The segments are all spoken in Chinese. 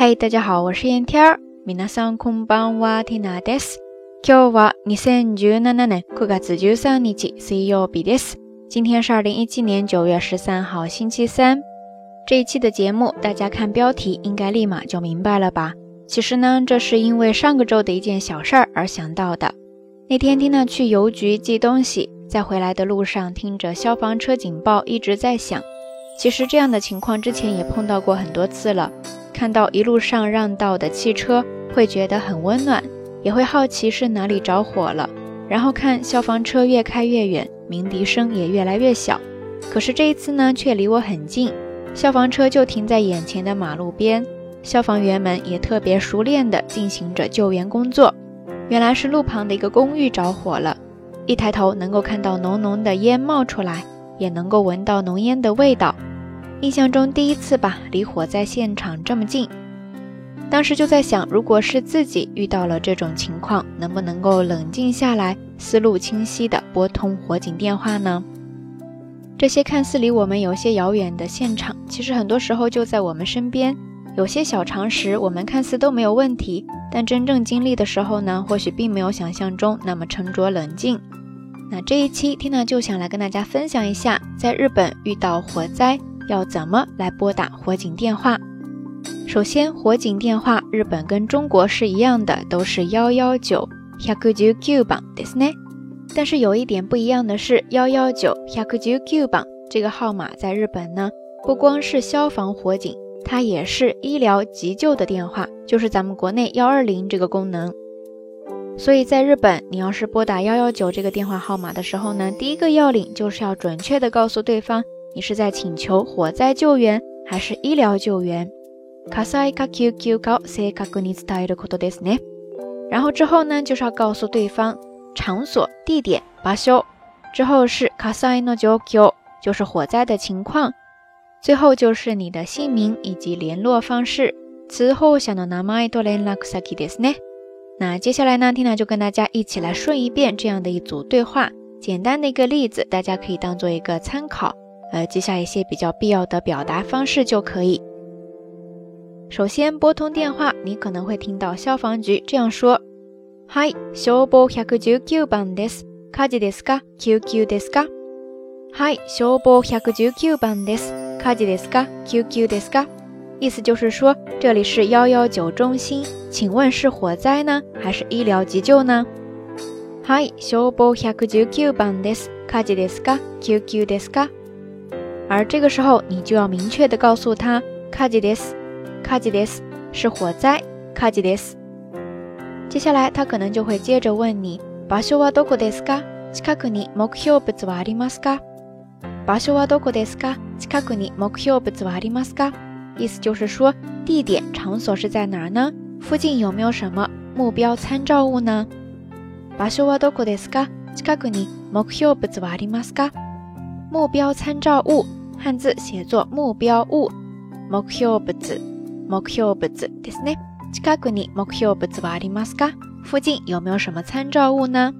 嗨，大家好，我是燕天儿。皆さんこんばんは、ティナです。今日は二千十七年九月十三日、水曜日です。今天是二零一七年九月十三号星期三。这一期的节目，大家看标题应该立马就明白了吧？其实呢，这是因为上个周的一件小事儿而想到的。那天蒂娜去邮局寄东西，在回来的路上听着消防车警报一直在响。其实这样的情况之前也碰到过很多次了。看到一路上让道的汽车会觉得很温暖，也会好奇是哪里着火了，然后看消防车越开越远，鸣笛声也越来越小。可是这一次呢，却离我很近，消防车就停在眼前的马路边，消防员们也特别熟练地进行着救援工作。原来是路旁的一个公寓着火了，一抬头能够看到浓浓的烟冒出来，也能够闻到浓烟的味道。印象中第一次吧，离火灾现场这么近，当时就在想，如果是自己遇到了这种情况，能不能够冷静下来，思路清晰的拨通火警电话呢？这些看似离我们有些遥远的现场，其实很多时候就在我们身边。有些小常识，我们看似都没有问题，但真正经历的时候呢，或许并没有想象中那么沉着冷静。那这一期，天娜就想来跟大家分享一下，在日本遇到火灾。要怎么来拨打火警电话？首先，火警电话日本跟中国是一样的，都是幺幺九。但是有一点不一样的是，幺幺九一百九九八这个号码在日本呢，不光是消防火警，它也是医疗急救的电话，就是咱们国内幺二零这个功能。所以在日本，你要是拨打幺幺九这个电话号码的时候呢，第一个要领就是要准确的告诉对方。你是在请求火灾救援还是医疗救援？然后之后呢，就是要告诉对方场所、地点、罢休。之后是火灾的情况，最后就是你的姓名以及联络方式。此后想到难买多连拉克萨基的那接下来呢缇娜就跟大家一起来顺一遍这样的一组对话，简单的一个例子，大家可以当做一个参考。呃，记下一些比较必要的表达方式就可以。首先拨通电话，你可能会听到消防局这样说：“Hi，消防一百一十九番です。火事ですか？救急ですか？”Hi，消防一百一十九番です。火事ですか？救急ですか？意思就是说这里是幺幺九中心，请问是火灾呢，还是医疗急救呢？Hi，消防一百一番です。火事ですか？救急ですか？而这个时候，你就要明确的告诉他，カジデス、カジデス是火灾。カジデス。接下来，他可能就会接着问你，場所はどこですか？近くに目標物はありますか？場所はどこですか？近くに目標物はありますか？意思就是说，地点、场所是在哪呢？附近有没有什么目标参照物呢？場所はどこですか？近くに目標物はありますか？目标参照物。汉字写作目标物、目標物、目標物ですね。近くに目標物はありますか？附近有没有什么参照物呢？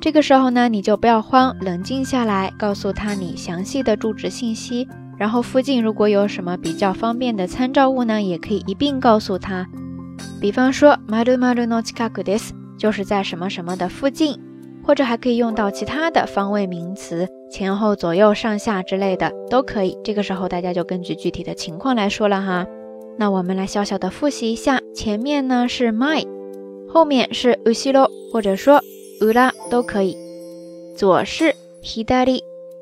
这个时候呢，你就不要慌，冷静下来，告诉他你详细的住址信息。然后附近如果有什么比较方便的参照物呢，也可以一并告诉他。比方说，マルマルの近くです，就是在什么什么的附近。或者还可以用到其他的方位名词。前后左右上下之类的都可以。这个时候大家就根据具体的情况来说了哈。那我们来小小的复习一下：前面呢是 my，后面是 usilo 或者说 ula 都可以。左是 hidari，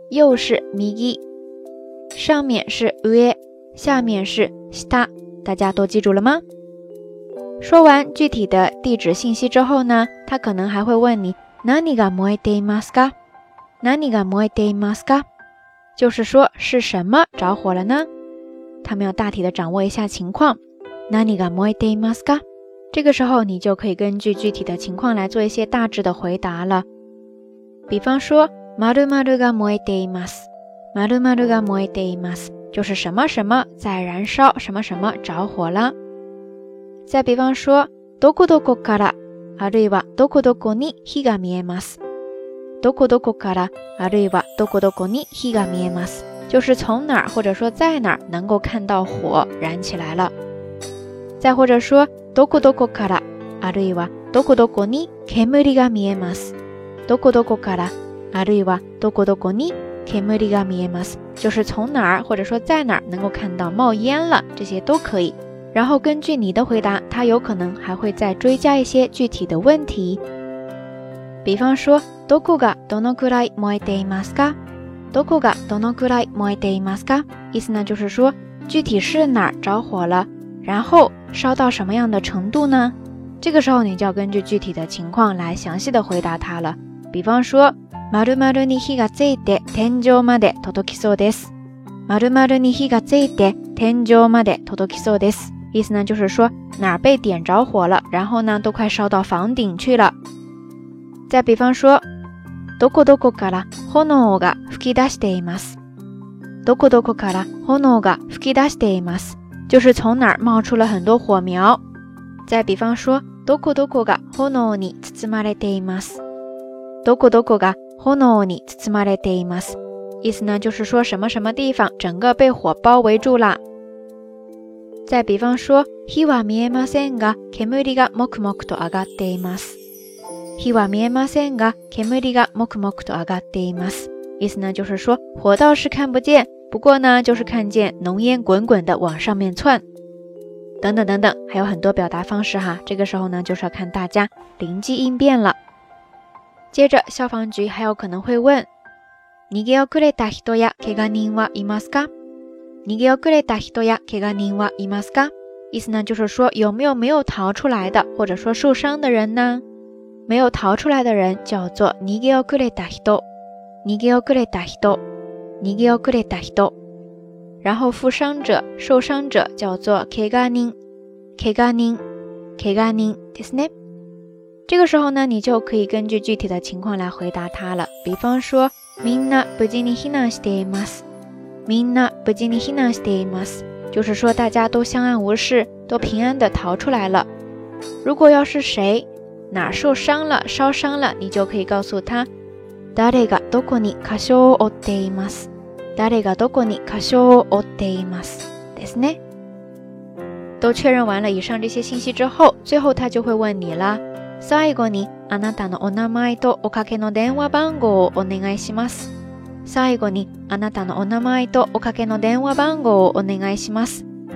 右是 m i g i 上面是 ue，下面是 sta。大家都记住了吗？说完具体的地址信息之后呢，他可能还会问你 nani ga moe de mas ka？哪里が燃えていますか？就是说是什么着火了呢？他们要大体的掌握一下情况。哪里が燃えていますか？这个时候你就可以根据具体的情况来做一些大致的回答了。比方说，マドマドが燃えています。マドマドが燃えています。就是什么什么在燃烧，什么什么着火了。再比方说，どこどこからあるいはどこどこに火が見えます。就是从哪儿或者说在哪儿能够看到火燃起来了，再或者说，どこどこからあるいはどこどこに煙が見えます。どこどこからあるいはどこどこに煙が見えます。就是从哪儿或者说在哪儿能够看到冒烟了，这些都可以。然后根据你的回答，他有可能还会再追加一些具体的问题。比方说，どこがどのくらい燃えてますか？どこがどのくらい燃えてますか？意思呢就是说，具体是哪儿着火了，然后烧到什么样的程度呢？这个时候你就根据具体的情况来详细的回答他了。比方说，まるまるに火がついて天井まで届きそうです。まるまるに火がついて天井まで届きそうです。意思呢就是说，哪儿被点着火了，然后呢都快烧到房顶去了。じあ、比方说，どこどこから炎が吹き出しています。どこどこから炎が吹き出しています。就是从哪儿冒出了很多火苗。あ、比方说，どこどこが炎に包まれています。どこどこが炎に包まれています。意思呢，就是说什么什么地方整个被火包围住了。再比方说，火は見えませんが、煙がもくもくと上がっています。火は見えませんが、煙がもくもくと上がっています。意思呢，就是说火倒是看不见，不过呢，就是看见浓烟滚滚的往上面窜。等等等等，还有很多表达方式哈。这个时候呢，就是要看大家灵机应变了。接着，消防局还有可能会问：にぎやれた人や、けが人はいますか？にぎやれた人や、けが人はいますか？意思呢，就是说有没有没有逃出来的，或者说受伤的人呢？没有逃出来的人叫做逃吉奥克雷达西多，尼吉奥克雷达西多，尼吉然后负伤者、受伤者叫做凯加宁，凯加宁，凯加宁，迪斯内。这个时候呢，你就可以根据具体的情况来回答他了。比方说，mina bujini hina stemas，mina bujini hina s t m a s 就是说大家都相安无事，都平安的逃出来了。如果要是谁，哪受伤了，烧伤了，你就可以告诉他。都确认完了以上这些信息之后，最后他就会问你啦。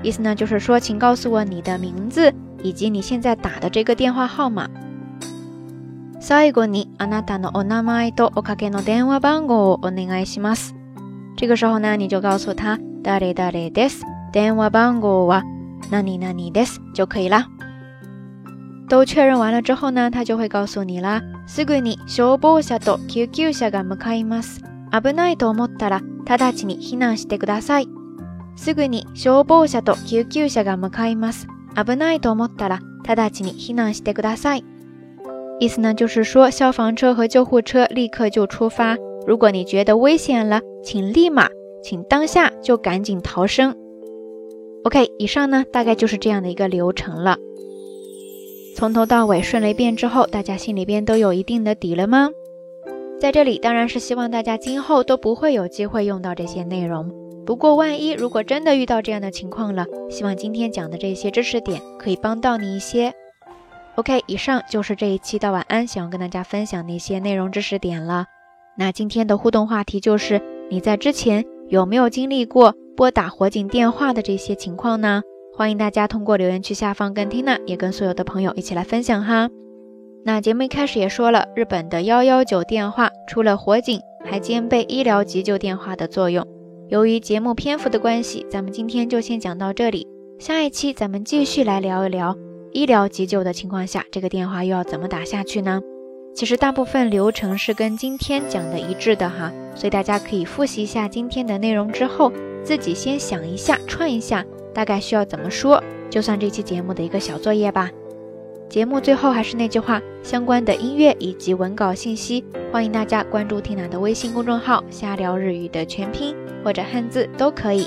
意思呢，就是说，请告诉我你的名字以及你现在打的这个电话号码。最後にあなたのお名前とおかけの電話番号をお願いします。这个时候呢，你就告诉他誰誰です。電話番号は何々です就可以啦。都确认完了之后呢，他就会告诉你啦。すぐに消防車と救急車が向かいます。危ないと思ったら直ちに避難してください。すぐに消防車と救急車が向かいます。危ないと思ったら直ちに避難してください。意思呢，就是说消防车和救护车立刻就出发。如果你觉得危险了，请立马，请当下就赶紧逃生。OK，以上呢大概就是这样的一个流程了。从头到尾顺了一遍之后，大家心里边都有一定的底了吗？在这里当然是希望大家今后都不会有机会用到这些内容。不过万一如果真的遇到这样的情况了，希望今天讲的这些知识点可以帮到你一些。OK，以上就是这一期的晚安，想要跟大家分享那些内容知识点了。那今天的互动话题就是你在之前有没有经历过拨打火警电话的这些情况呢？欢迎大家通过留言区下方跟缇娜也跟所有的朋友一起来分享哈。那节目一开始也说了，日本的幺幺九电话除了火警，还兼备医疗急救电话的作用。由于节目篇幅的关系，咱们今天就先讲到这里，下一期咱们继续来聊一聊。医疗急救的情况下，这个电话又要怎么打下去呢？其实大部分流程是跟今天讲的一致的哈，所以大家可以复习一下今天的内容之后，自己先想一下，串一下，大概需要怎么说，就算这期节目的一个小作业吧。节目最后还是那句话，相关的音乐以及文稿信息，欢迎大家关注听娜的微信公众号“瞎聊日语”的全拼或者汉字都可以。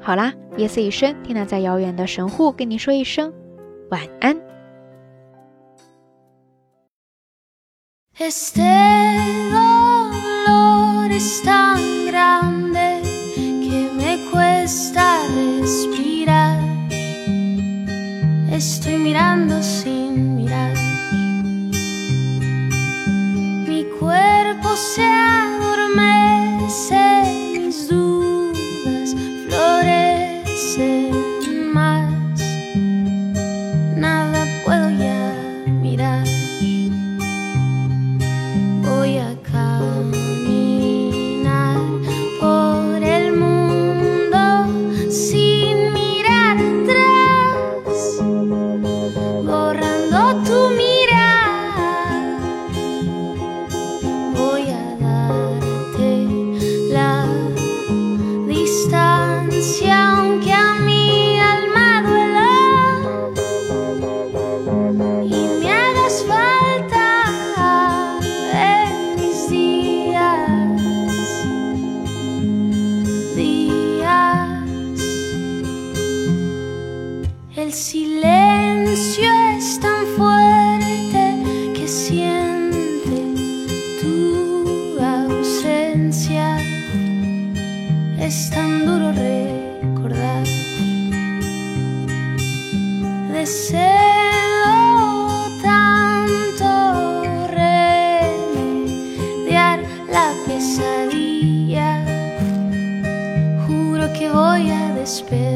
好啦，夜色已深，听娜在遥远的神户跟您说一声。Este dolor es tan grande que me cuesta respirar. Estoy mirando sin mirar. Mi cuerpo se adormece. El silencio es tan fuerte que siente tu ausencia. Es tan duro recordar. Deseo tanto remediar la pesadilla. Juro que voy a despedir.